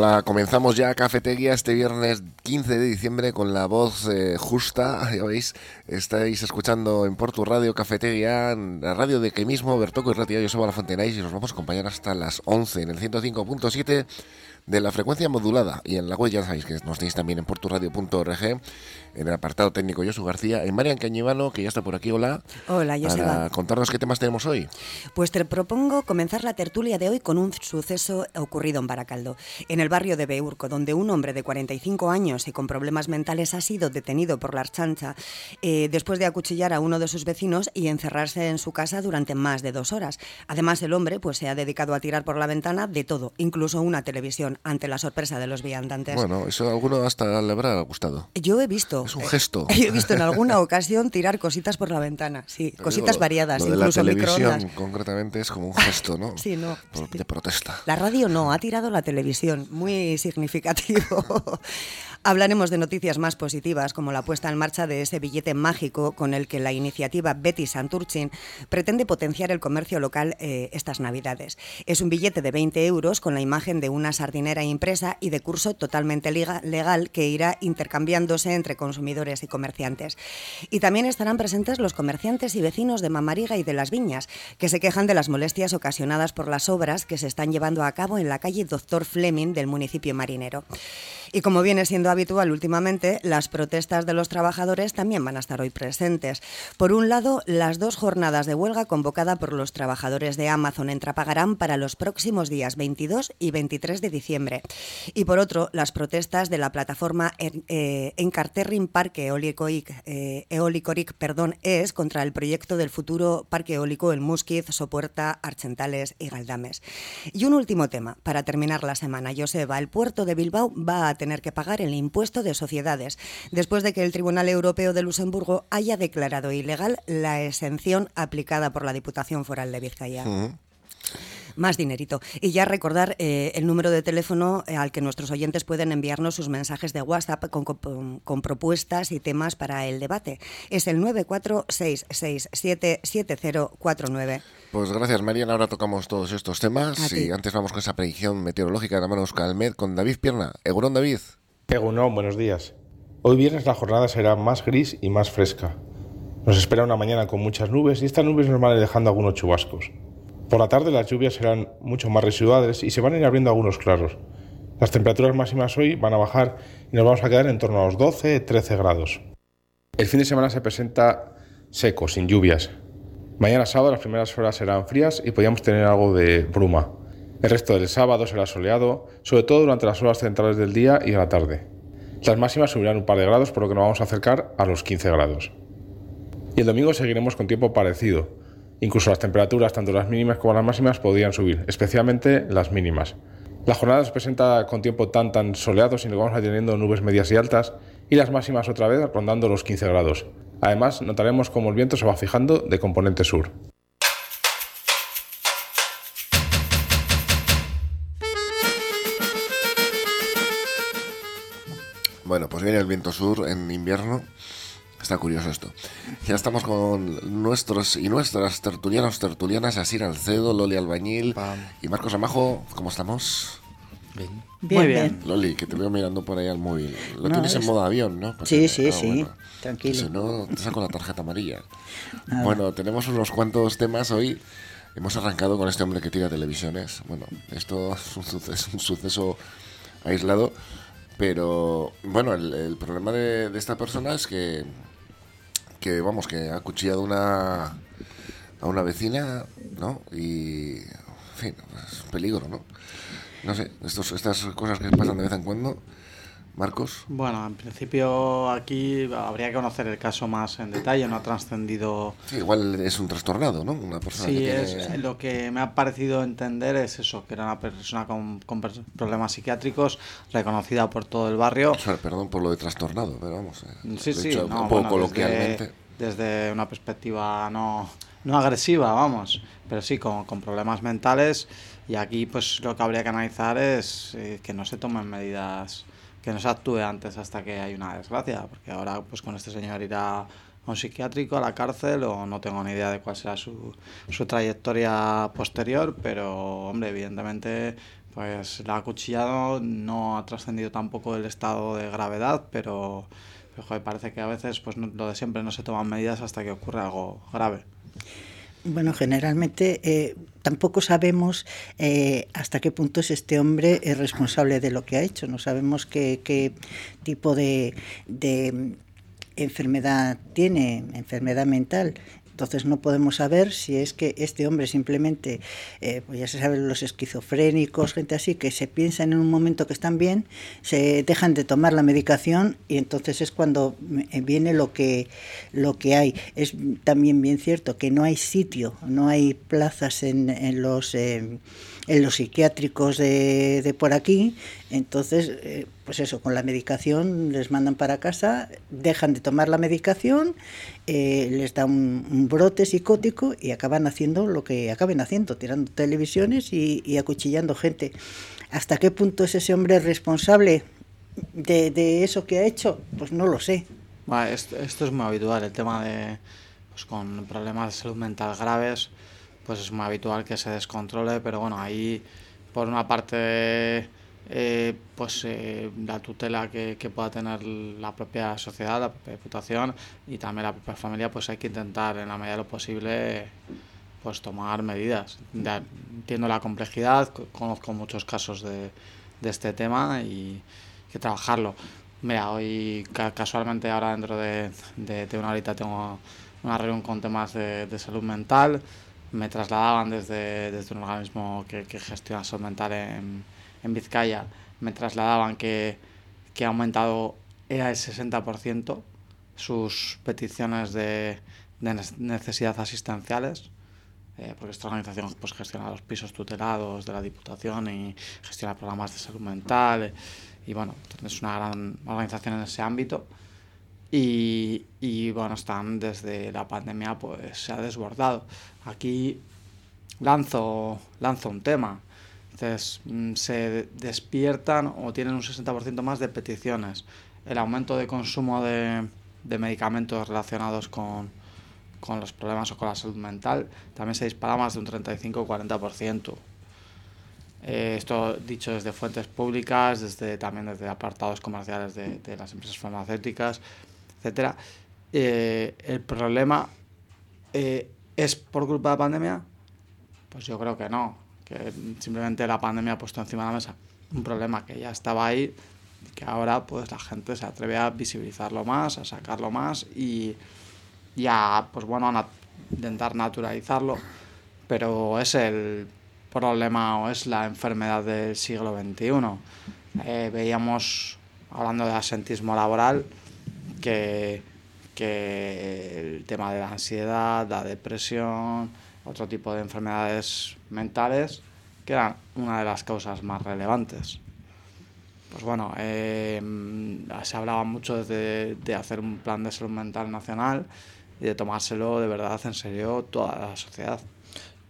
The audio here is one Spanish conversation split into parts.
Hola, comenzamos ya Cafetería este viernes 15 de diciembre con la voz eh, justa, ya veis, estáis escuchando en Porto Radio Cafetería, la radio de que mismo, Bertoco y Ratia, yo soy La y nos vamos a acompañar hasta las 11 en el 105.7 de la frecuencia modulada y en la web ya sabéis que nos tenéis también en porturadio.org en el apartado técnico Josu García y Marian Cañivano que ya está por aquí, hola. Hola, Joseba. Para contarnos qué temas tenemos hoy. Pues te propongo comenzar la tertulia de hoy con un suceso ocurrido en Baracaldo, en el barrio de Beurco, donde un hombre de 45 años y con problemas mentales ha sido detenido por la archancha eh, después de acuchillar a uno de sus vecinos y encerrarse en su casa durante más de dos horas. Además, el hombre pues se ha dedicado a tirar por la ventana de todo, incluso una televisión ante la sorpresa de los viandantes. Bueno, eso a alguno hasta le habrá gustado. Yo he visto. Es un gesto. he visto en alguna ocasión tirar cositas por la ventana, sí, cositas variadas, lo de incluso la televisión, microondas. concretamente es como un gesto, ¿no? sí, no. De protesta. La radio no, ha tirado la televisión, muy significativo. Hablaremos de noticias más positivas, como la puesta en marcha de ese billete mágico con el que la iniciativa Betty Santurchin pretende potenciar el comercio local eh, estas Navidades. Es un billete de 20 euros con la imagen de una sardinera impresa y de curso totalmente legal que irá intercambiándose entre consumidores y comerciantes. Y también estarán presentes los comerciantes y vecinos de Mamariga y de Las Viñas, que se quejan de las molestias ocasionadas por las obras que se están llevando a cabo en la calle Doctor Fleming del municipio marinero. Y como viene siendo habitual últimamente, las protestas de los trabajadores también van a estar hoy presentes. Por un lado, las dos jornadas de huelga convocada por los trabajadores de Amazon en Trapagarán para los próximos días 22 y 23 de diciembre. Y por otro, las protestas de la plataforma eh, Encarterrin Parque eh, Eólicoric perdón, es contra el proyecto del futuro parque eólico en Musquiz, Sopuerta, Archentales y Galdames. Y un último tema, para terminar la semana. Joseba, el puerto de Bilbao va a tener que pagar el impuesto de sociedades, después de que el Tribunal Europeo de Luxemburgo haya declarado ilegal la exención aplicada por la Diputación Foral de Vizcaya. Más dinerito. Y ya recordar eh, el número de teléfono eh, al que nuestros oyentes pueden enviarnos sus mensajes de WhatsApp con, con, con propuestas y temas para el debate. Es el 946677049. Pues gracias, Mariana. Ahora tocamos todos estos temas y antes vamos con esa predicción meteorológica de la mano Euskalmet con David Pierna. Egunon, David. Egunon, buenos días. Hoy viernes la jornada será más gris y más fresca. Nos espera una mañana con muchas nubes y estas nubes nos van dejando algunos chubascos. Por la tarde las lluvias serán mucho más residuales y se van a ir abriendo algunos claros. Las temperaturas máximas hoy van a bajar y nos vamos a quedar en torno a los 12-13 grados. El fin de semana se presenta seco, sin lluvias. Mañana sábado las primeras horas serán frías y podríamos tener algo de bruma. El resto del sábado será soleado, sobre todo durante las horas centrales del día y de la tarde. Las máximas subirán un par de grados, por lo que nos vamos a acercar a los 15 grados. Y el domingo seguiremos con tiempo parecido. Incluso las temperaturas, tanto las mínimas como las máximas, podrían subir, especialmente las mínimas. La jornada se presenta con tiempo tan tan soleado, sino que vamos a teniendo nubes medias y altas, y las máximas otra vez rondando los 15 grados. Además, notaremos cómo el viento se va fijando de componente sur. Bueno, pues viene el viento sur en invierno. Está curioso esto. Ya estamos con nuestros y nuestras tertulianos, tertulianas, Asir Alcedo, Loli Albañil y Marcos Amajo. ¿Cómo estamos? Bien. Bien, Muy bien. Loli, que te veo mirando por ahí al móvil. Lo No, tienes en es- modo avión, ¿no? Sí, Porque- sí, ah, sí. bueno. Tranquilo. Si no, te saco la tarjeta amarilla. Nada. Bueno, tenemos unos cuantos temas hoy. Hemos arrancado con este hombre que tira televisiones. Bueno, esto es un suceso, un suceso aislado. Pero bueno, el, problema de, de esta persona es que, que, vamos, que ha acuchillado una, a una vecina, ¿no? Y, en fin, es un peligro, ¿no? No sé, estos, estas cosas que pasan de vez en cuando. Marcos. Bueno, en principio aquí habría que conocer el caso más en detalle, no ha trascendido. Sí, igual es un trastornado, ¿no? Una persona Sí, que es, tiene- lo que me ha parecido entender es eso, que era una persona con, con problemas psiquiátricos, reconocida por todo el barrio. O sea, perdón por lo de trastornado, pero vamos. eh, Sí, sí, dicho no, un poco bueno, coloquialmente. Desde, desde una perspectiva no, no agresiva, vamos, pero sí con, con problemas mentales. Y aquí, pues lo que habría que analizar es eh, que no se tomen medidas, que no se actúe antes hasta que hay una desgracia, porque ahora, pues con este señor irá a un psiquiátrico, a la cárcel, o no tengo ni idea de cuál será su, su trayectoria posterior, pero, hombre, evidentemente pues la ha acuchillado, no ha trascendido tampoco el estado de gravedad, pero, parece que a veces pues lo de siempre no se toman medidas hasta que ocurre algo grave. Bueno, generalmente eh, tampoco sabemos eh, hasta qué punto es este hombre responsable de lo que ha hecho. No sabemos qué, tipo de enfermedad tiene, enfermedad mental. Entonces no podemos saber si es que este hombre simplemente, eh, pues ya se sabe, los esquizofrénicos, gente así, que se piensan en un momento que están bien, se dejan de tomar la medicación y entonces es cuando eh, viene lo que, lo que hay. Es también bien cierto que no hay sitio, no hay plazas en, en los... Eh, en los psiquiátricos de, de por aquí, entonces, eh, pues eso, con la medicación les mandan para casa, dejan de tomar la medicación, eh, les da un, brote psicótico y acaban haciendo lo que acaben haciendo, tirando televisiones y, acuchillando gente. ¿Hasta qué punto es ese hombre responsable de, de eso que ha hecho? Pues no lo sé. esto, esto, es muy habitual, el tema de, pues con problemas de salud mental graves, pues es muy habitual que se descontrole, pero bueno, ahí por una parte eh, pues eh, la tutela que, que, pueda tener la propia sociedad, la propia diputación y también la propia familia, pues hay que intentar en la medida de lo posible pues tomar medidas. entiendo la complejidad, conozco muchos casos de, de este tema y hay que trabajarlo. Mira, hoy casualmente ahora dentro de, de, de una horita tengo una reunión con temas de, de salud mental me trasladaban desde, desde un organismo que, que gestiona salud mental en, en Vizcaya, me trasladaban que, que ha aumentado era el 60% sus peticiones de, de necesidad asistenciales, eh, porque esta organización pues, gestiona los pisos tutelados de la Diputación y gestiona programas de salud mental, y bueno, es una gran organización en ese ámbito. Y, y, bueno, están desde la pandemia, pues se ha desbordado. Aquí lanzo, lanzo un tema. Entonces, mm, se despiertan o tienen un 60% más de peticiones. El aumento de consumo de, de medicamentos relacionados con, con, los problemas o con la salud mental también se dispara más de un 35 o 40%. Eh, esto dicho desde fuentes públicas, desde, también desde apartados comerciales de, de las empresas farmacéuticas etcétera. Eh, el problema eh, es por culpa de la pandemia, pues yo creo que no, que simplemente la pandemia ha puesto encima de la mesa un problema que ya estaba ahí y que ahora pues la gente se atreve a visibilizarlo más, a sacarlo más y, ya pues bueno, a intentar naturalizarlo, pero es el problema o es la enfermedad del siglo XXI. Eh, veíamos, hablando de asentismo laboral, que, que el tema de la ansiedad, la depresión, otro tipo de enfermedades mentales, que eran una de las causas más relevantes. Pues bueno, eh, se hablaba mucho de, de hacer un plan de salud mental nacional y de tomárselo de verdad en serio toda la sociedad.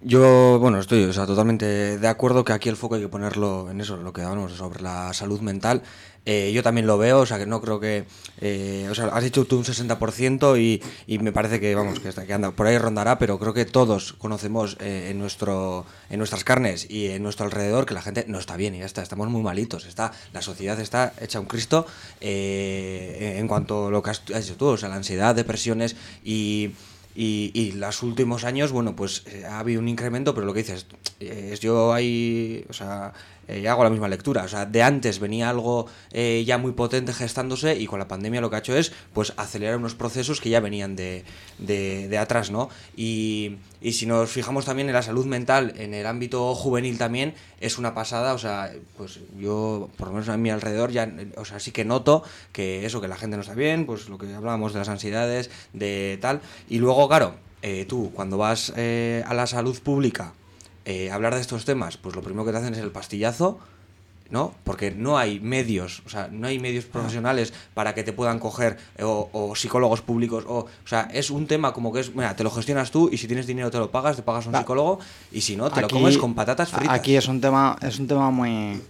Yo, bueno, estoy o sea, totalmente de acuerdo que aquí el foco hay que ponerlo en eso, lo que hablamos sobre la salud mental. Eh, yo también lo veo, o sea, que no creo que. Eh, o sea, has dicho tú un 60% y, y me parece que, vamos, que, está, que anda, por ahí rondará, pero creo que todos conocemos eh, en, nuestro, en nuestras carnes y en nuestro alrededor que la gente no está bien y ya está, estamos muy malitos. Está, la sociedad está hecha un Cristo en cuanto a lo que has dicho tú, o sea, la ansiedad, depresiones y y, y los últimos años, bueno, pues eh, ha habido un incremento, pero lo que dices, es yo ahí, o sea, eh, hago la misma lectura. O sea, de antes venía algo eh, ya muy potente gestándose y con la pandemia lo que ha hecho es pues acelerar unos procesos que ya venían de, de, atrás, ¿no? Y, y, si nos fijamos también en la salud mental, en el ámbito juvenil también, es una pasada. O sea, pues yo, por lo menos a mi alrededor, ya, o sea, sí que noto que eso, que la gente no está bien, pues lo que hablábamos de las ansiedades, de tal. Y luego, claro, eh, tú cuando vas eh, a la salud pública eh, hablar de estos temas, pues lo primero que te hacen es el pastillazo, ¿no? Porque no hay medios, o sea, no hay medios profesionales para que te puedan coger, eh, o, o, psicólogos públicos, o, o sea, es un tema como que es, mira, te lo gestionas tú y si tienes dinero te lo pagas, te pagas a un psicólogo y si no, te aquí, lo comes con patatas fritas. Aquí es un tema, es un tema muy,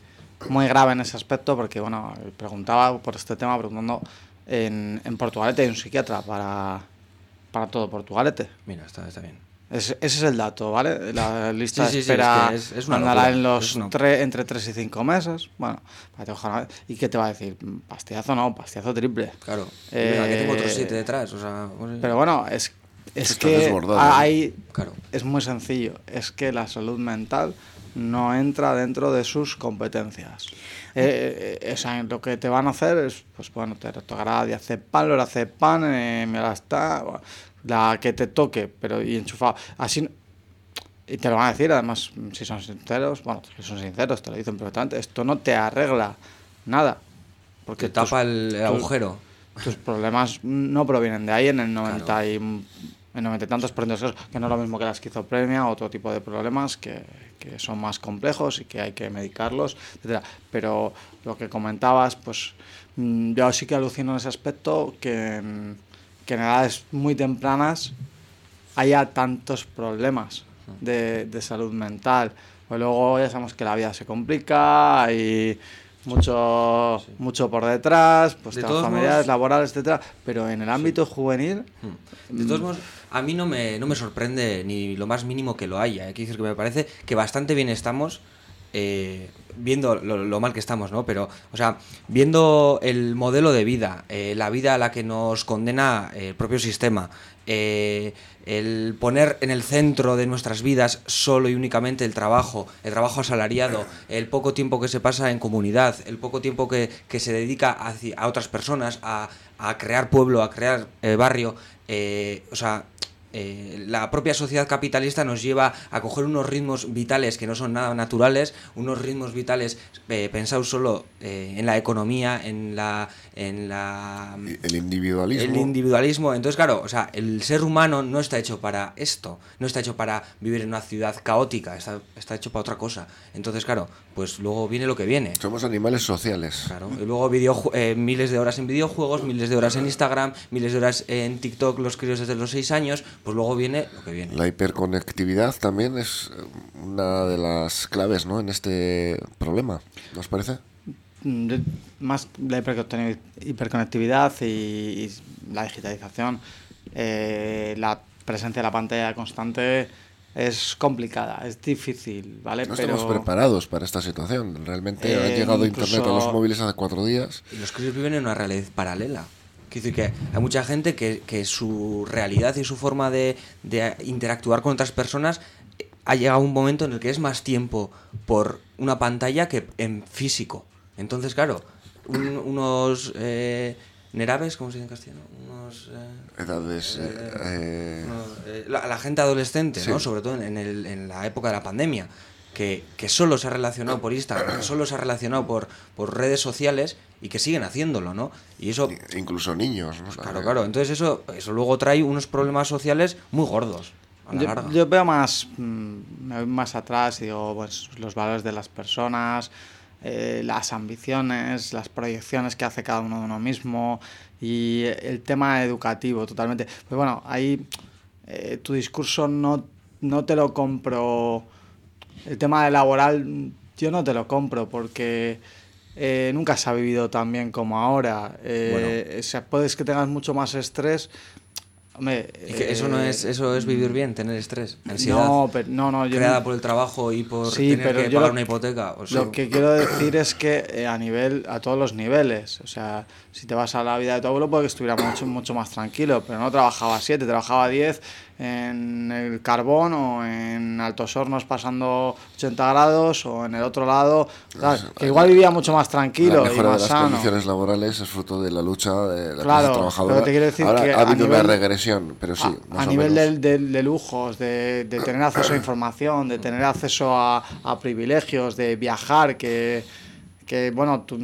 muy grave en ese aspecto porque, bueno, preguntaba por este tema, preguntando, en, en Portugalete hay un psiquiatra para, para todo Portugalete. Mira, está, está bien. Ese es el dato, ¿vale? La lista Sí, sí, de sí, espera es que es- es una andará en los es una- tre- entre 3 y 5 meses. Bueno, para te ojalá- ¿y qué te va a decir? Pastillazo no, pastillazo triple. Claro. Y venga, que tengo otros Eh, siete detrás. O sea, sé. Pero bueno, es, es que desbordado, hay, Claro. es muy sencillo, es que la salud mental no entra dentro de sus competencias. Eh, eh, o sea, lo que te van a hacer es, pues bueno, te tocará diazepam, lorazepam, eh, está la que te toque, pero y enchufado. Así, y te lo van a decir, además, si son sinceros, bueno, si son sinceros, te lo dicen perfectamente, esto no te arregla nada. Porque que tapa el, el tus- agujero. tus problemas no provienen de ahí en el 90 y en 90 y tantos por ciento que no es lo mismo que la esquizofrenia otro tipo de problemas que, que son más complejos y que hay que medicarlos, etcétera. Pero lo que comentabas, pues mm, yo sí que alucino en ese aspecto que en, que en edades muy tempranas haya tantos problemas de, de salud mental. Pues luego ya sabemos que la vida se complica y mucho, mucho por detrás, pues De todos familiares, modos- laborales, etcétera. Pero en el ámbito juvenil, De todos modos, a mí no me, no me sorprende ni lo más mínimo que lo haya. Hay que decir que me parece que bastante bien estamos eh, viendo lo, mal que estamos, ¿no? Pero, o sea, viendo el modelo de vida, eh, la vida a la que nos condena el propio sistema, eh, el poner en el centro de nuestras vidas solo y únicamente el trabajo, el trabajo asalariado, el poco tiempo que se pasa en comunidad, el poco tiempo que, que se dedica hacia- a otras personas, a, a crear pueblo, a crear eh, barrio, eh, o sea, eh, la propia sociedad capitalista nos lleva a coger unos ritmos vitales que no son nada naturales, unos ritmos vitales eh, pensados solo eh, en la economía, en la, en la El individualismo. el individualismo. Entonces, claro, o sea, el ser humano no está hecho para esto, no está hecho para vivir en una ciudad caótica, está, está hecho para otra cosa. Entonces, claro, pues luego viene lo que viene. Somos animales sociales. Claro, y luego eh, miles de horas en videojuegos, miles de horas en Instagram, miles de horas en TikTok, los críos desde los 6 años, pues luego viene lo que viene. La hiperconectividad también es eh, una de las claves ¿no? en este problema, ¿nos parece? mm, más la hiperconecti- hiperconectividad y, y la digitalización, eh, la presencia de la pantalla constante es complicada, es difícil, ¿vale? No Pero estamos preparados para esta situación. Realmente ha Eh, llegado incluso- Internet a los móviles hace cuatro días. Y los críos viven en una realidad paralela. Quiero decir que hay mucha gente que, que su realidad y su forma de, de interactuar con otras personas eh, ha llegado a un momento en el que es más tiempo por una pantalla que en físico. Entonces, claro, un- unos eh, neraves, ¿cómo se dice en castellano? Unos... eh, Edades. eh, eh, eh, la, la gente adolescente, Sí. ¿no? Sobre todo en, el- en la época de la pandemia, que, que solo se ha relacionado por Instagram, que solo se ha relacionado por, por redes sociales y que siguen haciéndolo, ¿no? Y eso, incluso niños. ¿no? claro, claro. Entonces eso, eso luego trae unos problemas sociales muy gordos yo, yo veo más, mm, me voy más atrás y digo, pues los valores de las personas, eh, las ambiciones, las proyecciones que hace cada uno de uno mismo y el tema educativo totalmente. Pues bueno, ahí eh, tu discurso no, no te lo compro. El tema de laboral yo no te lo compro porque eh, nunca se ha vivido tan bien como ahora. Eh, o sea, puedes que tengas mucho más estrés. Hombre, Y que eso no eh, es, eso es vivir bien, tener estrés, ansiedad. no, pero, no, no, yo creada no- por el trabajo y por Sí, tener pero que pagar lo- una hipoteca. o sea, Lo que quiero decir es que eh, a nivel, a todos los niveles, o sea, si te vas a la vida de tu abuelo, puede que estuviera mucho, mucho más tranquilo, pero no trabajaba 7, trabajaba 10 en el carbón o en altos hornos pasando 80 grados o en el otro lado, tal, que igual vivía mucho más tranquilo la y mejora de más las sano. condiciones laborales es fruto de la lucha de la Claro, clase trabajadora. te decir Ahora que ha habido una nivel- regresión, pero sí, a, más a nivel del- del- de, lujos, de, de tener acceso a información, de tener acceso a, a privilegios, de viajar, que, que bueno, tus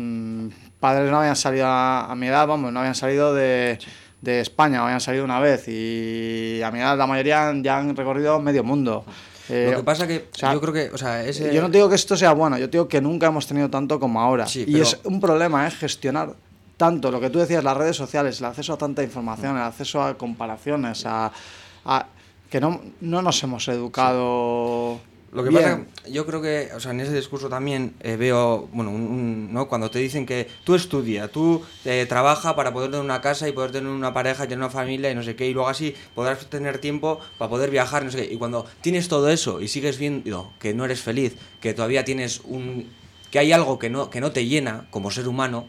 padres no habían salido a, a mi edad, vamos, no habían salido de, de España, habían salido una vez y a mi edad la mayoría ya han recorrido medio mundo. Eh, lo que pasa que o sea, yo creo que, o sea, ese... yo no digo que esto sea bueno, yo digo que nunca hemos tenido tanto como ahora. Sí, y pero- es un problema, ¿eh? Gestionar tanto lo que tú decías, las redes sociales, el acceso a tanta información, el acceso a comparaciones, a, a- que no, no nos hemos educado Lo que Bien. pasa, yo creo que, o sea, en ese discurso también eh, veo, bueno, un- un- ¿no? Cuando te dicen que tú estudia, tú eh, trabaja para poder tener una casa y poder tener una pareja y tener una familia y no sé qué, y luego así podrás tener tiempo para poder viajar, no sé qué. Y cuando tienes todo eso y sigues viendo que no eres feliz, que todavía tienes un... que hay algo que no, que no te llena como ser humano,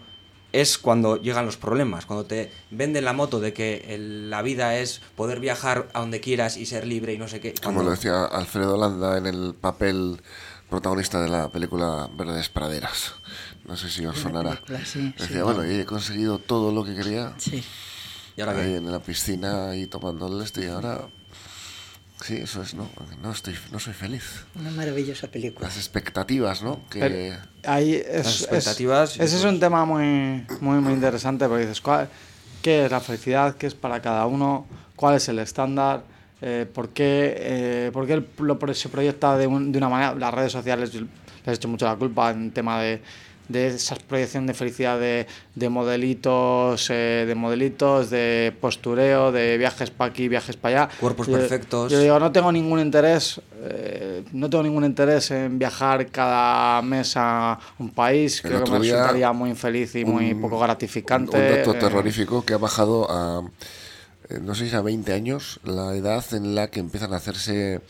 es cuando llegan los problemas, cuando te venden la moto de que el- la vida es poder viajar a donde quieras y ser libre y no sé qué. Como Cuando- lo decía Alfredo Landa en el papel protagonista de la película Verdes Praderas. No sé si os sonará. película, sí, Decía, sí. bueno, y he conseguido todo lo que quería. Sí. ¿Y ahora qué? ahí en la piscina ahí tomando el este y ahora sí eso es no no estoy no soy feliz Una maravillosa película. las expectativas no que Pero ahí es, Las expectativas es- ese es un tema muy, muy, muy interesante porque dices, ¿cuál- ¿qué es la felicidad? ¿Qué es para cada uno? ¿Cuál es el estándar? Eh, ¿Por qué, eh, por qué el- lo, se proyecta de, un- de una manera? Las redes sociales les he hecho mucho la culpa en tema de, de esa proyección de felicidad de, de modelitos, eh, de modelitos, de postureo, de viajes para aquí, viajes para allá. Cuerpos Yo- perfectos. Yo digo, no tengo ningún interés, eh, no tengo ningún interés en viajar cada mes a un país. El Creo que me día, resultaría muy infeliz y muy un- poco un, gratificante. un dato eh, terrorífico que ha bajado a eh, no sé si a 20 años la edad en la que empiezan a hacerse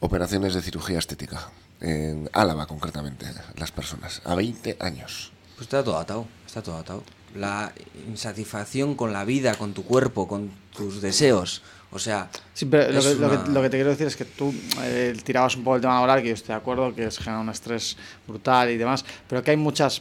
operaciones de cirugía estética en Álava concretamente las personas a 20 años Pues está todo atado, está todo atado. La insatisfacción con la vida, con tu cuerpo, con tus deseos. O sea, Sí, pero lo que, lo que- una- lo que te quiero decir es que tú eh, tirabas un poco el tema laboral, que yo estoy de acuerdo, que es genera un estrés brutal y demás, pero que hay muchas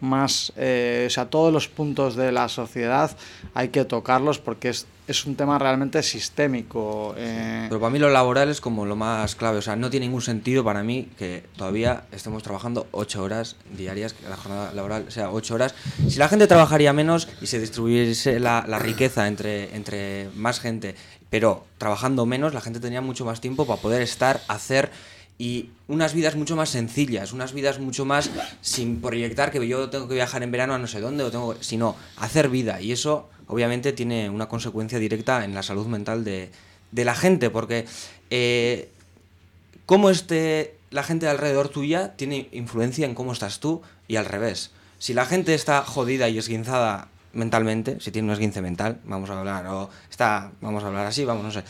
más, eh, o sea, todos los puntos de la sociedad hay que tocarlos porque es, es un tema realmente sistémico. eh, Pero para mí lo laboral es como lo más clave. O sea, no tiene ningún sentido para mí que todavía estemos trabajando ocho horas diarias, que la jornada laboral sea ocho horas. Si la gente trabajaría menos y se distribuyese la, riqueza entre, entre más gente, pero trabajando menos, la gente tendría mucho más tiempo para poder estar, hacer y unas vidas mucho más sencillas, unas vidas mucho más sin proyectar que yo tengo que viajar en verano a no sé dónde, o tengo, sino hacer vida. Y eso obviamente tiene una consecuencia directa en la salud mental de, de la gente, porque eh, cómo esté la gente alrededor tuya tiene influencia en cómo estás tú y al revés. Si la gente está jodida y esguinzada mentalmente, si tiene un esguince mental, vamos a hablar, o está, vamos a hablar así, vamos, no sé,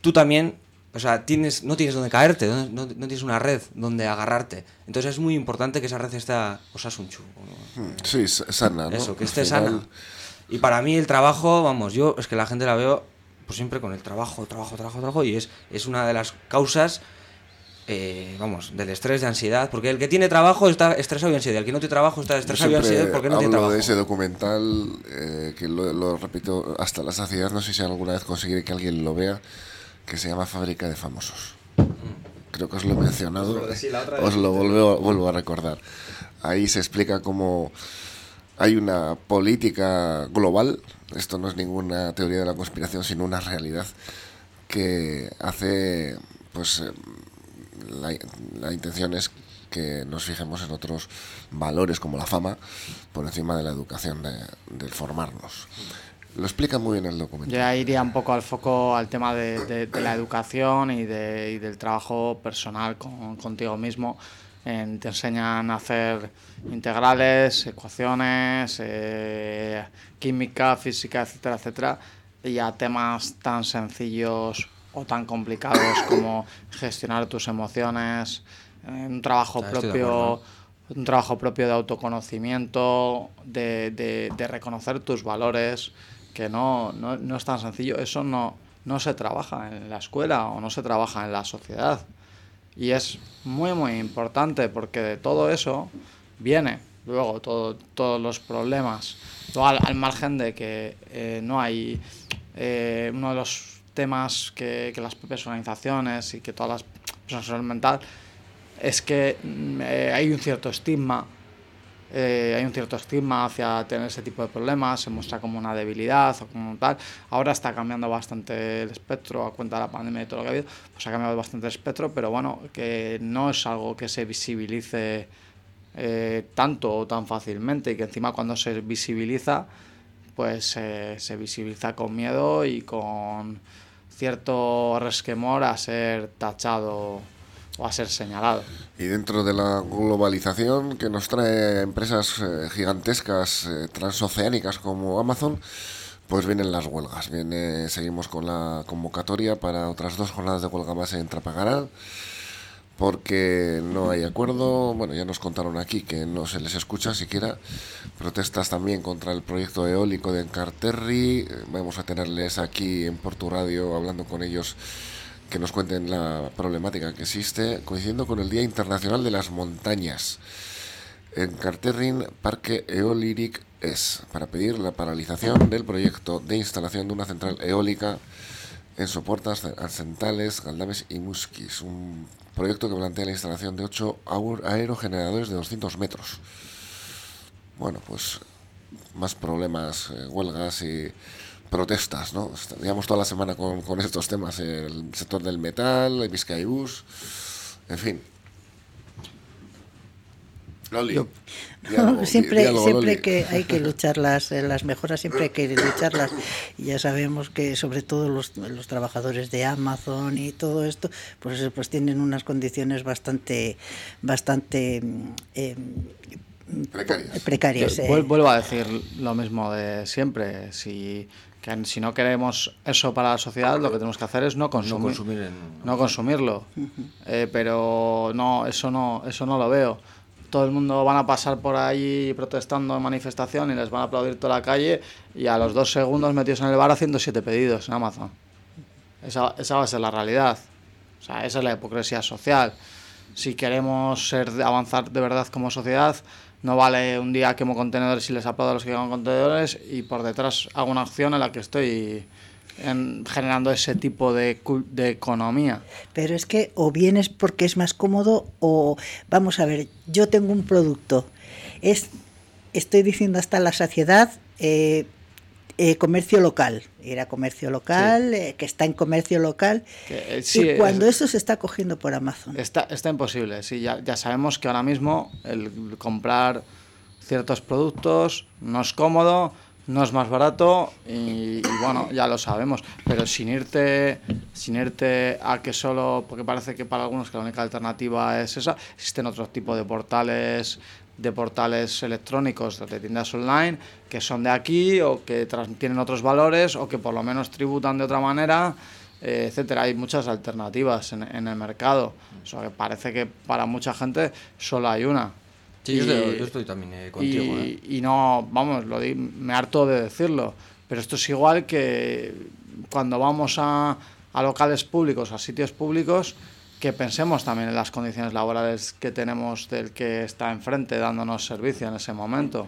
tú también, o sea, tienes, no tienes donde caerte, no, no- no tienes una red donde agarrarte. Entonces es muy importante que esa red esté osasunchu. ¿no? Mm, sí sana ¿no? Eso, que esté final, sana. Y para mí el trabajo, vamos, yo es que la gente la veo pues siempre con el trabajo, trabajo, trabajo, trabajo, y es, es una de las causas, eh, vamos, del estrés, de ansiedad, porque el que tiene trabajo está estresado y ansiedad, el que no tiene trabajo está estresado y ansiedad porque no tiene trabajo. de ese documental eh, que lo, lo repito hasta la saciedad. No sé si alguna vez conseguiré que alguien lo vea, que se llama Fábrica de Famosos. Creo que os lo he mencionado. Sí, Os lo vuelvo, vuelvo a recordar. Ahí se explica cómo hay una política global. Esto no es ninguna teoría de la conspiración, sino una realidad que hace, pues, eh, la, la intención es que nos fijemos en otros valores como la fama por encima de la educación, de, formarnos. Lo explica muy bien el documental. Yo ya iría un poco al foco al tema de, de- de la educación y, de- y del trabajo personal con, contigo mismo. En- te enseñan a hacer integrales, ecuaciones, eh, química, física, etcétera, etcétera. Y a temas tan sencillos o tan complicados como gestionar tus emociones, eh, un trabajo Ah, propio un trabajo propio de autoconocimiento, de, de- de reconocer tus valores, que no, no, no es tan sencillo. Eso no, no se trabaja en la escuela o no se trabaja en la sociedad. Y es muy, muy importante porque de todo eso viene luego todo, todos los problemas. Al, al margen de que eh, no hay eh, uno de los temas que, las propias organizaciones y que todas las personas mental es que mm, eh, hay un cierto estigma, eh, hay un cierto estigma hacia tener ese tipo de problemas, se muestra como una debilidad o como tal. Ahora está cambiando bastante el espectro a cuenta de la pandemia y todo lo que ha habido, pues ha cambiado bastante el espectro, pero bueno, que no es algo que se visibilice eh, tanto o tan fácilmente y que encima cuando se visibiliza, pues eh, se visibiliza con miedo y con cierto resquemor a ser tachado o a ser señalado. Y dentro de la globalización que nos trae empresas eh, gigantescas eh, transoceánicas como Amazon, pues vienen las huelgas. Viene, seguimos con la convocatoria para otras dos jornadas de huelga más en Trapagarán porque no hay acuerdo. Bueno, ya nos contaron aquí que no se les escucha siquiera. Protestas también contra el proyecto eólico de Encarterri. Vamos a tenerles aquí en Porto Radio hablando con ellos que nos cuenten la problemática que existe, coincidiendo con el Día Internacional de las Montañas. En Carterrin, Parque Eolíric es para pedir la paralización del proyecto de instalación de una central eólica en soportas Arcentales, Galdames y Musquis, un proyecto que plantea la instalación de ocho aerogeneradores de 200 metros. Bueno, pues más problemas, eh, huelgas y protestas, ¿no? Estaríamos toda la semana con, con estos temas, el sector del metal, el Vizcaibus, en fin, siempre siempre que hay que lucharlas, eh, las mejoras siempre hay que lucharlas. Y ya sabemos que sobre todo los, los trabajadores de Amazon y todo esto, pues, pues tienen unas condiciones bastante, bastante eh, precarias. Eh. Vuelvo a decir lo mismo de siempre. Si que si no queremos eso para la sociedad, lo que tenemos que hacer es no consumir, no, consumirlo. pero no, eso no, eso no lo veo todo el mundo van a pasar por ahí protestando en manifestación y les van a aplaudir toda la calle y a los dos segundos metidos en el bar haciendo siete pedidos en Amazon. Esa, esa va a ser la realidad. O sea, esa es la hipocresía social. Si queremos ser, avanzar de verdad como sociedad, no vale un día quemo contenedores y les aplaudo a los que queman contenedores y por detrás hago una acción en la que estoy en, generando ese tipo de, de economía. Pero es que o bien es porque es más cómodo o, vamos a ver, yo tengo un producto, es, estoy diciendo hasta la saciedad, eh, eh, comercio local, era comercio local, eh, que está en comercio local, y cuando eso se está cogiendo por Amazon. Está, está imposible, sí, ya, ya sabemos que ahora mismo el comprar ciertos productos no es cómodo, no es más barato y, bueno, ya lo sabemos, pero sin irte, sin irte a que solo, porque parece que para algunos que la única alternativa es esa, existen otros tipos de portales de portales electrónicos de tiendas online que son de aquí o que tienen otros valores o que por lo menos tributan de otra manera, eh, etcétera. Hay muchas alternativas en, en el mercado. O sea, que parece que para mucha gente solo hay una. Sí, yo, estoy, también eh, contigo. Y, eh. y, no, vamos, lo me harto de decirlo, pero esto es igual que cuando vamos a, a locales públicos, a sitios públicos, que pensemos también en las condiciones laborales que tenemos del que está enfrente dándonos servicio en ese momento.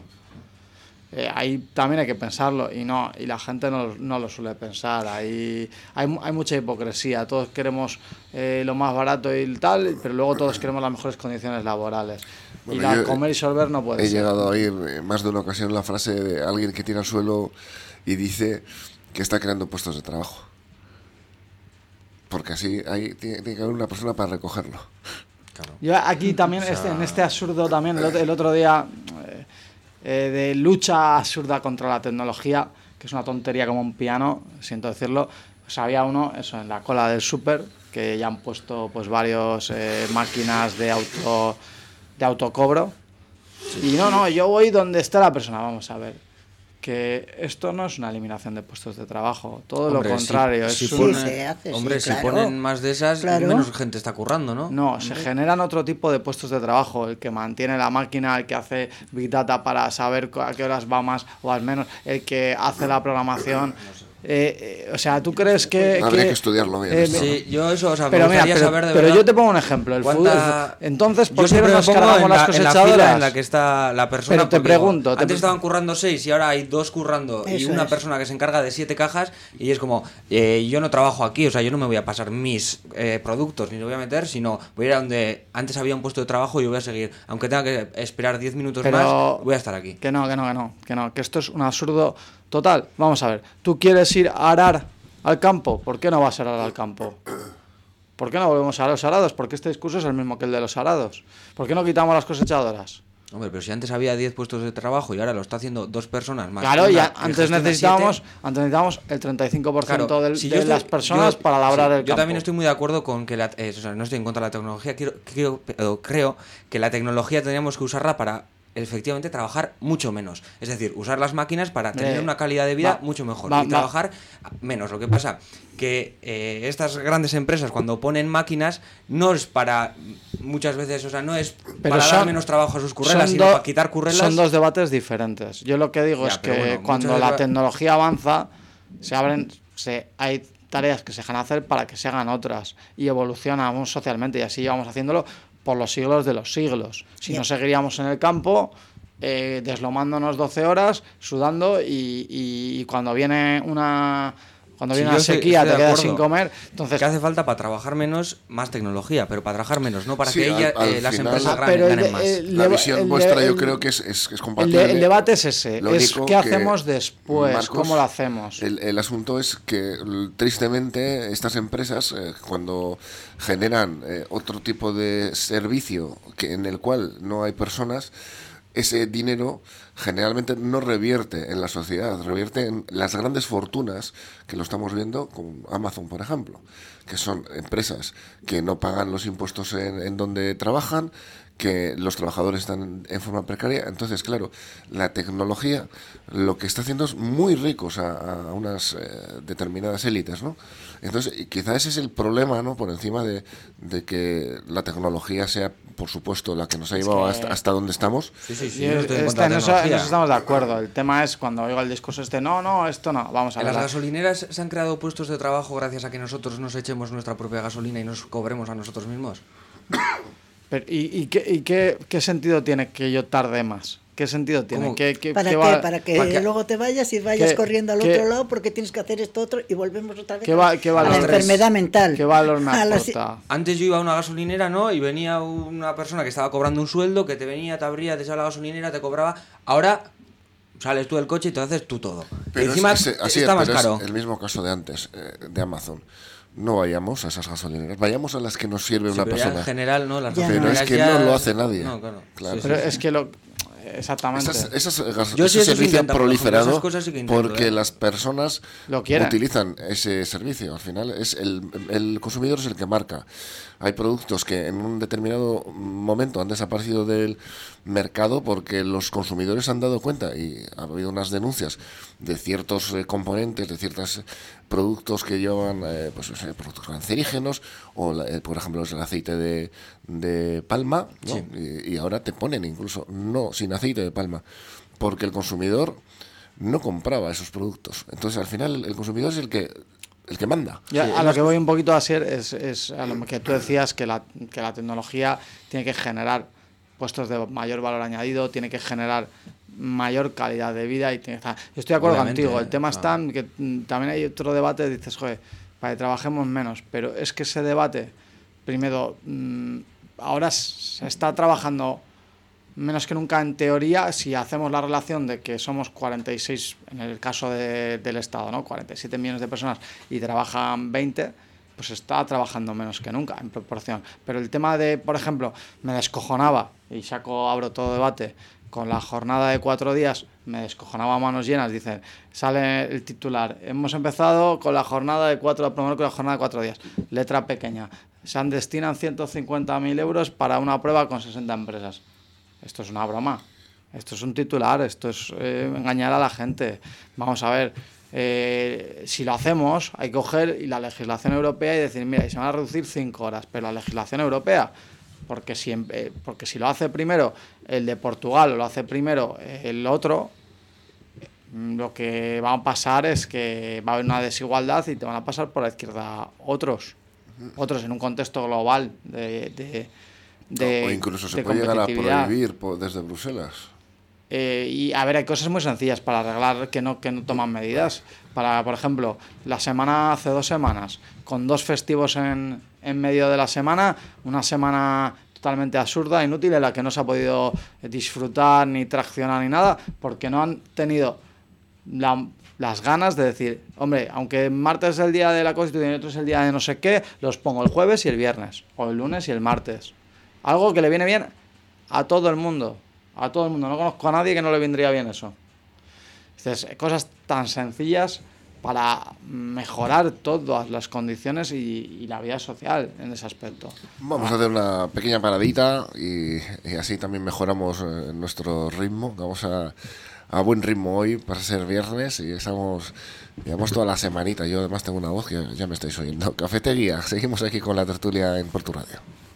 Eh, ahí también hay que pensarlo y no y la gente no, no lo suele pensar. Ahí hay, hay mucha hipocresía. Todos queremos eh, lo más barato y tal, pero luego todos queremos las mejores condiciones laborales y la comer y solver no puede he llegado a oír más de una ocasión la frase de alguien que tira al suelo y dice que está creando puestos de trabajo. Porque así hay, tiene, que haber una persona para recogerlo. Yo aquí también, este, en este absurdo también, el otro, día, eh, eh, de lucha absurda contra la tecnología, que es una tontería como un piano, siento decirlo, pues había uno, eso, en la cola del súper, que ya han puesto pues varios eh, máquinas de auto de autocobro. Y no, no, yo voy donde está la persona, vamos a ver. Que esto no es una eliminación de puestos de trabajo, todo lo contrario. Si, es se hace, hombre, si ponen más de esas, menos gente está currando, ¿no? No, se generan otro tipo de puestos de trabajo. El que mantiene la máquina, el que hace Big Data para saber a qué horas va más o al menos, el que hace la programación. Eh, eh, o sea, ¿tú crees que...? Habría que, estudiarlo bien. Eh, sí, yo eso, o sea, pero me mira, saber de pero verdad yo te pongo un ejemplo. El fútbol, entonces, ¿por qué no nos cargamos las cosechadoras? En la, en la que está la persona... Pero te pregunto... antes te... estaban currando seis y ahora hay dos currando y una persona que se encarga de siete cajas y es como, eh, yo no trabajo aquí, o sea, yo no me voy a pasar mis eh, productos ni los voy a meter, sino voy a ir a donde antes había un puesto de trabajo y voy a seguir. Aunque tenga que esperar diez minutos pero más, voy a estar aquí. Que no, que no, que no, que no, que esto es un absurdo total. Vamos a ver, tú quieres ir a arar al campo. ¿Por qué no vas a arar al campo? ¿Por qué no volvemos a los arados? Porque este discurso es el mismo que el de los arados. ¿Por qué no quitamos las cosechadoras? Hombre, pero si antes había 10 puestos de trabajo y ahora lo está haciendo dos personas más. Claro, y una a- que antes necesitábamos, antes necesitábamos el 35% Claro, del- si de yo estoy- las personas yo- para labrar sí, el Yo campo. también estoy muy de acuerdo con que la, eh, o sea, no estoy en contra de la tecnología, quiero, pero creo que la tecnología tendríamos que usarla para efectivamente trabajar mucho menos. Es decir, usar las máquinas para tener Eh, una calidad de vida va- mucho mejor va- y va- trabajar menos. Lo que pasa que eh, estas grandes empresas cuando ponen máquinas no es para muchas veces, o sea, no es Pero para son- dar menos trabajo a sus currelas, sino do- para quitar currelas. Son dos debates diferentes. Yo lo que digo Ya, es que bueno, cuando la tecnología avanza, se abren, se, hay tareas que se dejan hacer para que se hagan otras y evolucionamos socialmente y así llevamos haciéndolo por los siglos de los siglos. Si no seguiríamos en el campo, eh, deslomándonos 12 horas, sudando y, y- y cuando viene una... Cuando viene una estoy- sequía, estoy te de quedas sin comer. Entonces, que hace falta para trabajar menos más tecnología, pero para trabajar menos, no para Sí, que al- ella, al eh, las final- empresas Ah, ganen, pero el ganen de- más. el- La visión el- vuestra yo el- creo que es, es, es el, compatible. el debate es ese, Lo es único qué que, hacemos después, Marcos, cómo lo hacemos. El, el asunto es que tristemente estas empresas eh, cuando generan eh, otro tipo de servicio que en el cual no hay personas ese dinero generalmente no revierte en la sociedad, revierte en las grandes fortunas que lo estamos viendo con Amazon, por ejemplo, que son empresas que no pagan los impuestos en, en donde trabajan, que los trabajadores están en forma precaria. Entonces, claro, la tecnología lo que está haciendo es muy ricos a, a unas eh, determinadas élites, ¿no? Entonces, y quizás ese es el problema, ¿no? Por encima de, de que la tecnología sea, por supuesto, la que nos ha llevado que- hasta, hasta donde estamos. Sí, sí, sí, es- este, en, eso, en eso estamos de acuerdo. El tema es cuando oigo el discurso este, no, no, esto no, vamos a ver. las la- gasolineras se han creado puestos de trabajo gracias a que nosotros nos echemos nuestra propia gasolina y nos cobremos a nosotros mismos. Pero, ¿Y, y, qué, y qué, qué sentido tiene que yo tarde más? ¿Qué sentido tiene? ¿Qué, qué- ¿Para qué va- Para que para que- luego te vayas y vayas ¿Qué- corriendo al qué- otro lado porque tienes que hacer esto otro y volvemos otra vez ¿Qué a- va- qué a la enfermedad mental. ¿Qué valor me aporta? Antes yo iba a una gasolinera, ¿no? Y venía una persona que estaba cobrando un sueldo, que te venía, te abría, te echaba la gasolinera, te cobraba. Ahora sales tú del coche y te haces tú todo. Pero es- encima es- así está es, más pero es caro. el mismo caso de antes, eh, de Amazon. No vayamos a esas gasolineras, vayamos a las que nos sirve Sí, una pero ya persona. en general, ¿no? Las Ya. Pero es que ya- no lo hace nadie. No, claro. Claro. Sí, sí, Pero sí. es que lo. Exactamente. Esas, esas gas- Yo sí ese eso sí servicio ha intento, por ejemplo, proliferado sí intento, porque ¿eh? las personas Lo quieren. utilizan ese servicio. Al final es el, el consumidor es el que marca. Hay productos que en un determinado momento han desaparecido del mercado porque los consumidores han dado cuenta y ha habido unas denuncias de ciertos eh, componentes, de ciertos productos que llevan eh, pues, productos cancerígenos o, la- eh, por ejemplo, es el aceite de, de palma ¿no? Sí. y, y ahora te ponen incluso no sin aceite de palma porque el consumidor no compraba esos productos. Entonces, al final, el consumidor es el que el que manda. Ya, a lo que voy un poquito a ser es, es a lo que tú decías que la, que la tecnología tiene que generar puestos de mayor valor añadido, tiene que generar mayor calidad de vida y tiene que estar- Yo estoy de acuerdo Obviamente, contigo. El tema está en que mm, también hay otro debate, dices, joder, para que trabajemos menos, pero es que ese debate, primero, mm, ahora se está trabajando menos que nunca en teoría si hacemos la relación de que somos 46 en el caso de- del Estado, ¿no? 47 millones de personas y trabajan 20, pues está trabajando menos que nunca en proporción. Pero el tema de, por ejemplo, me descojonaba, y saco, abro todo debate, con la jornada de cuatro días, me descojonaba a manos llenas, dicen, sale el titular, hemos empezado con la jornada de cuatro, primero con la jornada de cuatro días, letra pequeña, se han destinan 150.000 euros para una prueba con 60 empresas. Esto es una broma. Esto es un titular, esto es eh, engañar a la gente. Vamos a ver, eh, si lo hacemos, hay que coger y la legislación europea y decir, mira, y se van a reducir cinco horas, pero la legislación europea, porque si, eh, porque si lo hace primero el de Portugal o lo hace primero el otro, mm, lo que va a pasar es que va a haber una desigualdad y te van a pasar por la izquierda otros, otros en un contexto global de, de, de- o incluso se de puede llegar a prohibir desde Bruselas. Eh, y a ver, hay cosas muy sencillas para arreglar que no, que no toman medidas. Para, por ejemplo, la semana hace dos semanas, con dos festivos en, en medio de la semana, una semana totalmente absurda, inútil, en la que no se ha podido disfrutar ni traccionar ni nada, porque no han tenido la- las ganas de decir, hombre, aunque martes es el día de la Constitución y otro es el día de no sé qué, los pongo el jueves y el viernes, o el lunes y el martes. Algo que le viene bien a todo el mundo. A todo el mundo. No conozco a nadie que no le vendría bien eso. Dices, cosas tan sencillas para mejorar todas las condiciones y, la vida social en ese aspecto. Vamos a hacer una pequeña paradita y, así también mejoramos eh, nuestro ritmo. Vamos a, a, buen ritmo hoy para ser viernes y estamos, llevamos toda la semanita. Yo además tengo una voz que ya me estáis oyendo. Cafetería, seguimos aquí con la tertulia en Portu Radio.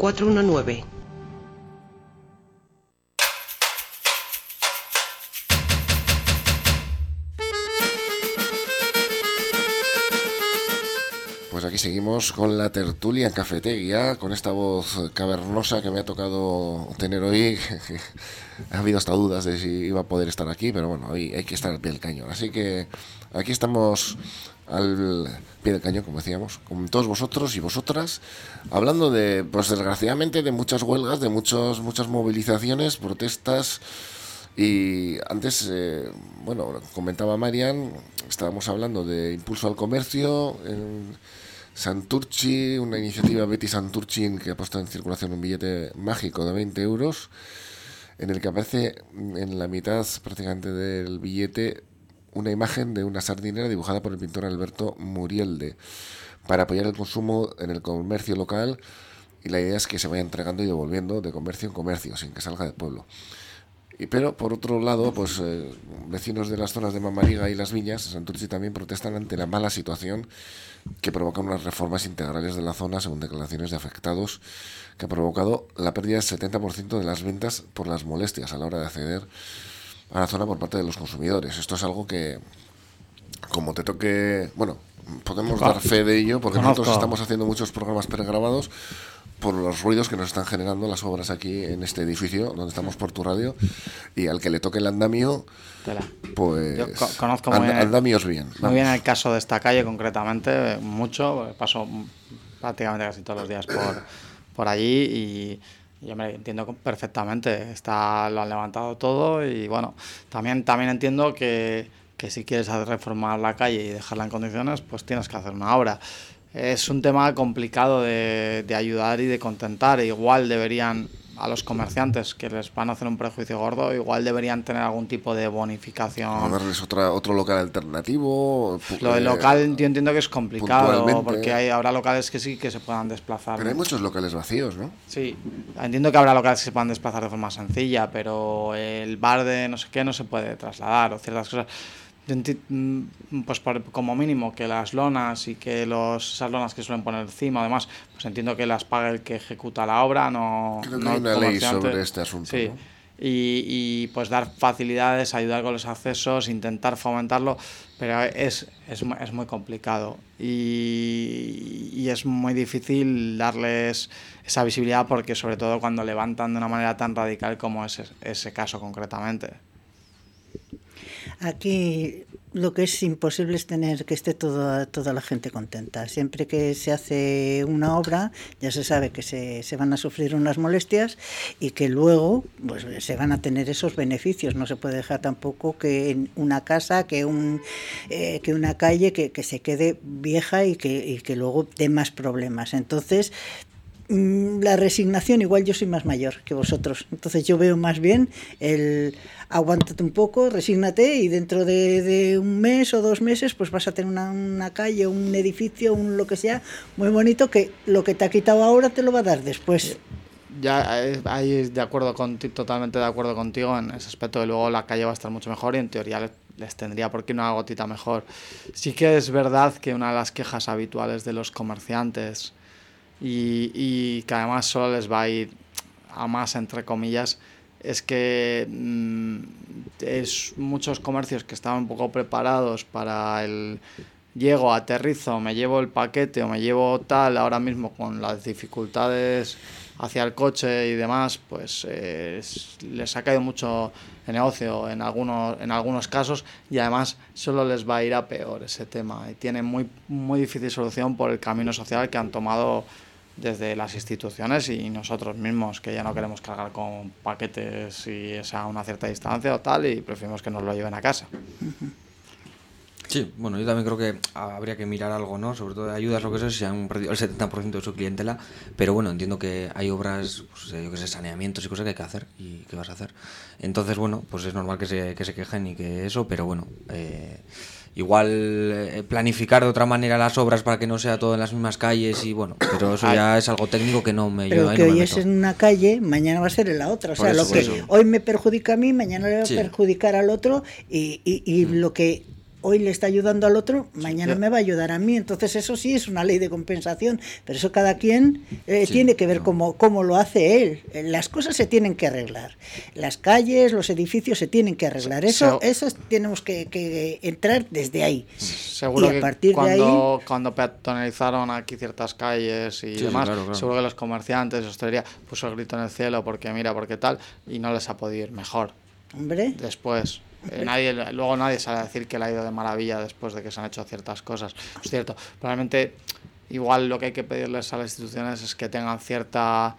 419. Pues aquí seguimos con la tertulia en cafetería, con esta voz cavernosa que me ha tocado tener hoy. ha habido hasta dudas de si iba a poder estar aquí, pero bueno, hay que estar del cañón. Así que aquí estamos al pie del cañón, como decíamos, con todos vosotros y vosotras, hablando de, pues desgraciadamente, de muchas huelgas, de muchos, muchas movilizaciones, protestas. Y antes, eh, bueno, comentaba Marian, estábamos hablando de impulso al comercio en una iniciativa Betty Santurchi que ha puesto en circulación un billete mágico de 20 euros, en el que aparece en la mitad prácticamente del billete una imagen de una sardinera dibujada por el pintor Alberto Murielde para apoyar el consumo en el comercio local y la idea es que se vaya entregando y devolviendo de comercio en comercio sin que salga del pueblo. Y, pero por otro lado, pues eh, vecinos de las zonas de Mamariga y Las Viñas, Santurci también protestan ante la mala situación que provocan unas reformas integrales de la zona, según declaraciones de afectados, que ha provocado la pérdida del 70% de las ventas por las molestias a la hora de acceder a la zona por parte de los consumidores. Esto es algo que, como te toque, bueno, podemos dar fe de ello porque nosotros estamos haciendo muchos programas pregrabados por los ruidos que nos están generando las obras aquí en este edificio donde estamos por tu radio y al que le toque el andamio pues Yo conozco muy andamios bien muy bien el caso de esta calle concretamente mucho paso prácticamente casi todos los días por, por allí y yo me entiendo perfectamente, está, lo han levantado todo y bueno, también, también entiendo que, que si quieres reformar la calle y dejarla en condiciones, pues tienes que hacer una obra. Es un tema complicado de, de ayudar y de contentar, igual deberían a los comerciantes que les van a hacer un prejuicio gordo, igual deberían tener algún tipo de bonificación. O darles otra, otro local alternativo. Lo del local yo entiendo que es complicado, porque hay, habrá locales que sí que se puedan desplazar. Pero hay muchos locales vacíos, ¿no? Sí, entiendo que habrá locales que se puedan desplazar de forma sencilla, pero el bar de no sé qué no se puede trasladar o ciertas cosas. Mm, pues como mínimo que las lonas y que los, esas lonas que suelen poner encima, además, pues entiendo que las paga el que ejecuta la obra, no. Creo que hay una ley sobre este asunto. Sí. Y, y, pues dar facilidades, ayudar con los accesos, intentar fomentarlo, pero es, es, es muy complicado y, y, es muy difícil darles esa visibilidad porque sobre todo cuando levantan de una manera tan radical como es ese caso concretamente. Aquí lo que es imposible es tener que esté toda, toda la gente contenta. Siempre que se hace una obra, ya se sabe que se, se, van a sufrir unas molestias y que luego pues, se van a tener esos beneficios. No se puede dejar tampoco que en una casa, que, un, eh, que una calle que, que, se quede vieja y que, y que luego dé más problemas. Entonces, la resignación, igual yo soy más mayor que vosotros, entonces yo veo más bien el aguántate un poco, resígnate y dentro de, un mes o dos meses pues vas a tener una, calle, un edificio, un lo que sea muy bonito que lo que te ha quitado ahora te lo va a dar después. Ya ahí de acuerdo con, totalmente de acuerdo contigo en ese aspecto de luego la calle va a estar mucho mejor y en teoría les tendría por qué una gotita mejor. Sí que es verdad que una de las quejas habituales de los comerciantes y, y que además solo les va a ir a más, entre comillas, es que mm, es muchos comercios que estaban un poco preparados para el llego, aterrizo, me llevo el paquete o me llevo tal, ahora mismo con las dificultades hacia el coche y demás, pues eh, les ha caído mucho el negocio en algunos, en algunos casos y además solo les va a ir a peor ese tema y tienen muy, muy difícil solución por el camino social que han tomado desde las instituciones y nosotros mismos, que ya no queremos cargar con paquetes y es a una cierta distancia o tal y preferimos que nos lo lleven a casa. Sí, bueno, yo también creo que habría que mirar algo, ¿no? Sobre todo de ayudas, lo que sea, si han perdido el 70% de su clientela, pero bueno, entiendo que hay obras, pues, yo que sé, saneamientos y cosas que hay que hacer y que vas a hacer. Entonces, bueno, pues es normal que se, que se quejen y que eso, pero bueno, eh, igual eh, planificar de otra manera las obras para que no sea todo en las mismas calles y bueno, pero eso ya es algo técnico que no me Pero que hoy es en una calle, mañana va a ser en la otra. O sea, lo que hoy me perjudica a mí, mañana le va a perjudicar al otro y, y, y mm. lo que hoy le está ayudando al otro, mañana me va a ayudar a mí. Entonces eso sí es una ley de compensación, pero eso cada quien eh, tiene que ver cómo, cómo, lo hace él. Eh, las cosas se tienen que arreglar. Las calles, los edificios se tienen que arreglar. Eso, eso tenemos que, entrar desde ahí. Seguro y a partir cuando, de ahí... cuando peatonalizaron aquí ciertas calles y demás, seguro que los comerciantes, hostelería, puso el grito en el cielo porque mira, porque tal, y no les ha podido ir mejor. Hombre. Después. Eh, nadie, luego nadie sabe decir que le ha ido de maravilla después de que se han hecho ciertas cosas. Es cierto, probablemente igual lo que hay que pedirles a las instituciones es que tengan cierta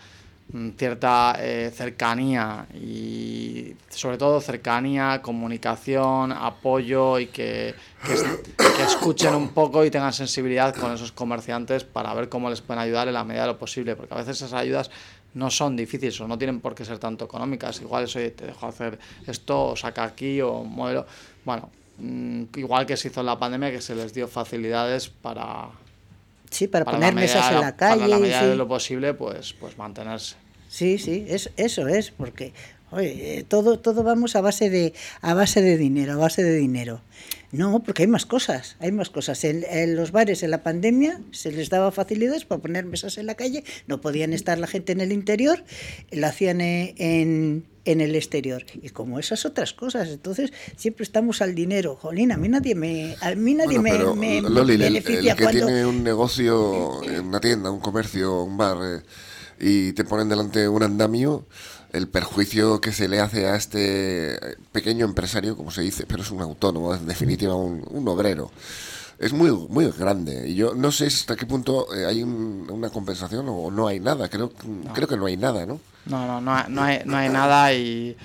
mm, cierta eh, cercanía y sobre todo cercanía, comunicación, apoyo y que, que, escuchen un poco y tengan sensibilidad con esos comerciantes para ver cómo les pueden ayudar en la medida de lo posible, porque a veces esas ayudas no son difíciles o no tienen por qué ser tanto económicas. Igual eso te dejo hacer esto o saca aquí o modelo. Bueno, mm, igual que se hizo en la pandemia, que se les dio facilidades para. Sí, para, poner mesas en la calle. Para la medida de lo posible, pues, pues mantenerse. Sí, sí, es, eso es, porque oye, todo, todo vamos a base de, a base de dinero, a base de dinero. No, porque hay más cosas, hay más cosas. En, los bares en la pandemia se les daba facilidades para poner mesas en la calle, no podían estar la gente en el interior, lo hacían en, el exterior. Y como esas otras cosas, entonces siempre estamos al dinero. Jolín, a mí nadie me, a mí nadie me, beneficia el, que tiene un negocio, una tienda, un comercio, un bar, eh, y te ponen delante un andamio el perjuicio que se le hace a este pequeño empresario, como se dice, pero es un autónomo, en definitiva un, obrero. Es muy, muy grande y yo no sé hasta qué punto eh, hay una compensación o no hay nada. Creo, creo que no hay nada, ¿no? No, no, no, no, hay, no hay nada y,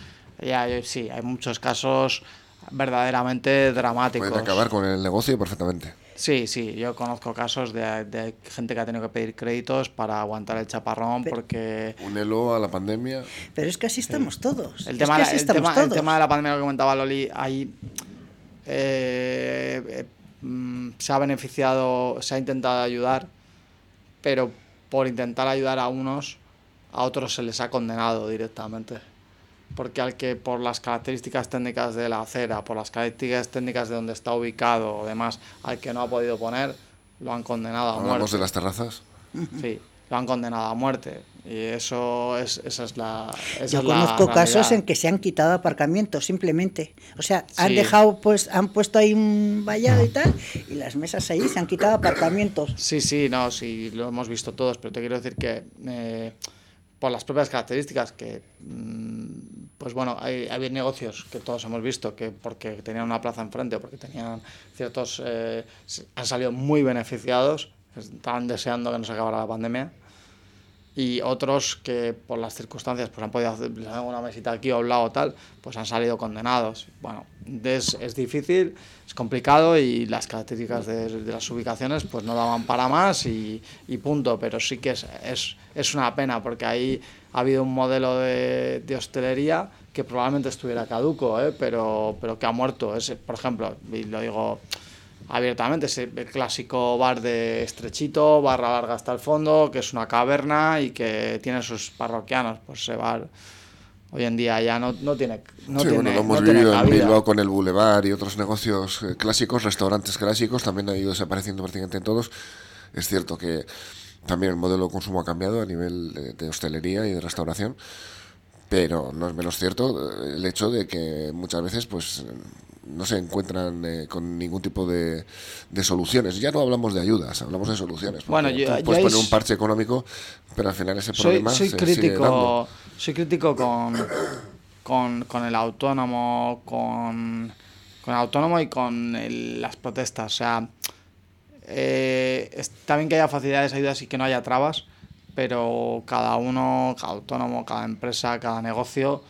sí, hay muchos casos verdaderamente dramáticos. Pueden acabar con el negocio perfectamente. Sí, sí, yo conozco casos de, gente que ha tenido que pedir créditos para aguantar el chaparrón porque... Un elo a la pandemia. Pero es que así estamos todos. El tema, el, tema, el tema de la pandemia que comentaba Loli, ahí eh, eh, mm, se ha beneficiado, se ha intentado ayudar, pero por intentar ayudar a unos, a otros se les ha condenado directamente porque al que por las características técnicas de la acera, por las características técnicas de donde está ubicado o demás, al que no ha podido poner, lo han condenado a muerte. ¿Hablamos de las terrazas? Sí, lo han condenado a muerte. Y eso es, esa es la. Yo conozco casos en que se han quitado aparcamientos simplemente. O sea, han dejado, pues, han puesto ahí un vallado y tal, y las mesas ahí se han quitado aparcamientos. Sí, sí, no, sí, lo hemos visto todos, pero te quiero decir que. Eh, por las propias características que mm, pues bueno hay, hay negocios que todos hemos visto que porque tenían una plaza enfrente o porque tenían ciertos eh, han salido muy beneficiados estaban deseando que no se acabara la pandemia. Y otros que por las circunstancias pues han podido hacer una mesita aquí o un lado tal pues han salido condenados. Bueno es, es difícil es complicado y las características de, de, las ubicaciones pues no daban para más y, y punto. Pero sí que es, es, es, una pena porque ahí ha habido un modelo de, de hostelería que probablemente estuviera caduco ¿eh? pero, pero que ha muerto es, por ejemplo y lo digo abiertamente. Es el clásico bar de estrechito, barra larga hasta el fondo, que es una caverna y que tiene sus parroquianos. Pues ese bar hoy en día ya no, no tiene no sí, tiene, bueno, lo hemos no vivido en. Bilbao con el Boulevard y otros negocios eh, clásicos, restaurantes clásicos, también han ido desapareciendo prácticamente en todos. Es cierto que también el modelo de consumo ha cambiado a nivel de, hostelería y de restauración, pero no es menos cierto eh, el hecho de que muchas veces pues no se encuentran eh, con ningún tipo de, de soluciones. Ya no hablamos de ayudas, hablamos de soluciones. Bueno, yo- tú puedes poner un parche económico, pero al final ese problema soy se sigue soy crítico con, con, con el autónomo con, con el autónomo y con el- las protestas o sea eh, está bien que haya facilidades ayudas y que no haya trabas pero cada uno cada autónomo cada empresa cada negocio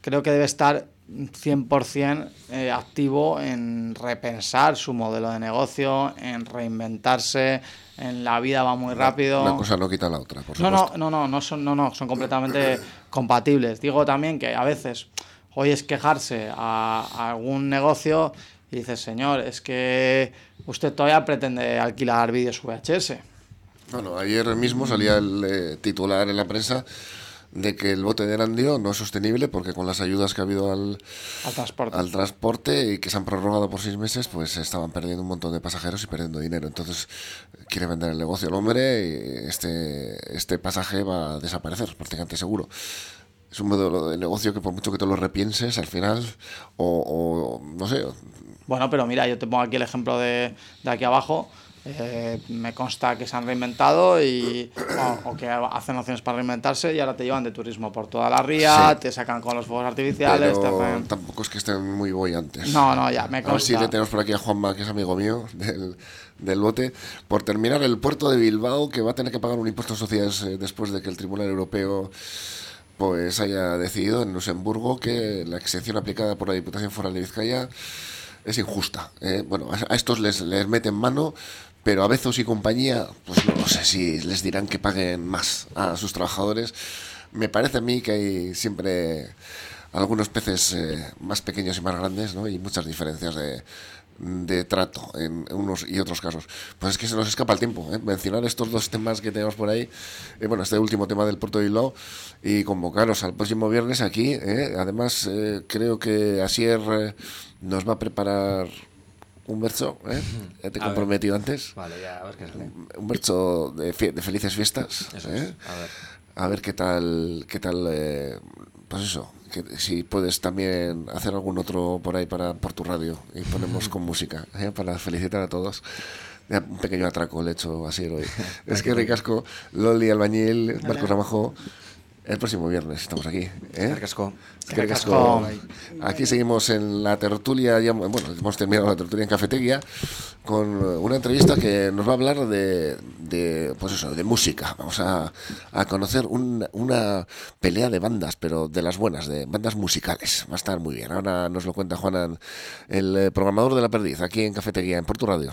creo que debe estar 100% eh, activo en repensar su modelo de negocio, en reinventarse, en la vida va muy rápido. Una cosa no quita la otra, por No, supuesto. no, no, no, no son, no, no, son completamente compatibles. Digo también que a veces oyes quejarse a, a algún negocio y dices, señor, es que usted todavía pretende alquilar vídeos VHS. Bueno, ayer mismo salía el eh, titular en la prensa de que el bote de Erandio no es sostenible porque con las ayudas que ha habido al, Al transporte. al transporte y que se han prorrogado por seis meses, pues estaban perdiendo un montón de pasajeros y perdiendo dinero. Entonces quiere vender el negocio el hombre y este, este pasaje va a desaparecer, prácticamente seguro. Es un modelo de negocio que por mucho que te lo repienses al final, o, o no sé, Bueno, pero mira, yo te pongo aquí el ejemplo de, de aquí abajo. Eh, me consta que se han reinventado y o, o que hacen opciones para reinventarse y ahora te llevan de turismo por toda la ría, Sí. te sacan con los fuegos artificiales, te pero hacen- tampoco es que estén muy bollantes. No, no, ya, me A ver si consta. le tenemos por aquí a Juanma, que es amigo mío del, del bote. Por terminar, el puerto de Bilbao, que va a tener que pagar un impuesto de sociedades eh, después de que el Tribunal Europeo pues haya decidido en Luxemburgo que la exención aplicada por la Diputación Foral de Vizcaya es injusta. ¿eh? Bueno, a, estos les, les meten mano, pero a Bezos y compañía, pues no, sé si les dirán que paguen más a sus trabajadores. Me parece a mí que hay siempre algunos peces eh, más pequeños y más grandes, ¿no? Y muchas diferencias de, de trato en unos y otros casos. Pues es que se nos escapa el tiempo, ¿eh? Mencionar estos dos temas que tenemos por ahí, eh, bueno, este último tema del Puerto de Bilbao, y convocaros al próximo viernes aquí, ¿eh? Además, eh, creo que Asier eh, nos va a preparar un verso, ¿eh? Ya te he A ver. comprometido antes. Vale, ya, a ver qué sale. Un verso de, de felices fiestas. Eso ¿eh? es. A ver. A ver qué tal, qué tal, eh, pues eso, que si puedes también hacer algún otro por ahí para por tu radio y ponemos con música ¿eh? para felicitar a todos. Un pequeño atraco le he hecho así hoy. es que ricasco, Loli Albañil, Marcos Ramajo. El próximo viernes estamos aquí. ¿eh? Ricasco. Aquí seguimos en la tertulia, ya, bueno, hemos terminado la tertulia en Cafetería con una entrevista que nos va a hablar de, de pues eso, de música. Vamos a, a conocer un- una pelea de bandas, pero de las buenas, de bandas musicales. Va a estar muy bien. Ahora nos lo cuenta Juanan, el eh, programador de La Perdiz, aquí en Cafetería, en Porto Radio.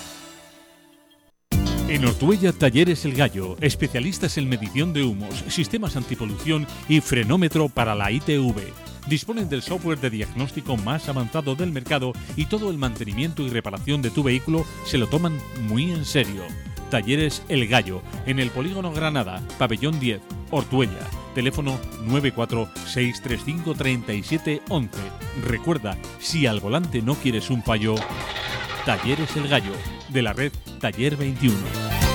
En Ortuella Talleres El Gallo, especialistas en medición de humos, sistemas antipolución y frenómetro para la ITV. Disponen del software de diagnóstico más avanzado del mercado y todo el mantenimiento y reparación de tu vehículo se lo toman muy en serio. Talleres El Gallo, en el Polígono Granada, Pabellón 10, Ortuella. Teléfono 946353711. Recuerda, si al volante no quieres un fallo, Talleres El Gallo, de la red Taller 21.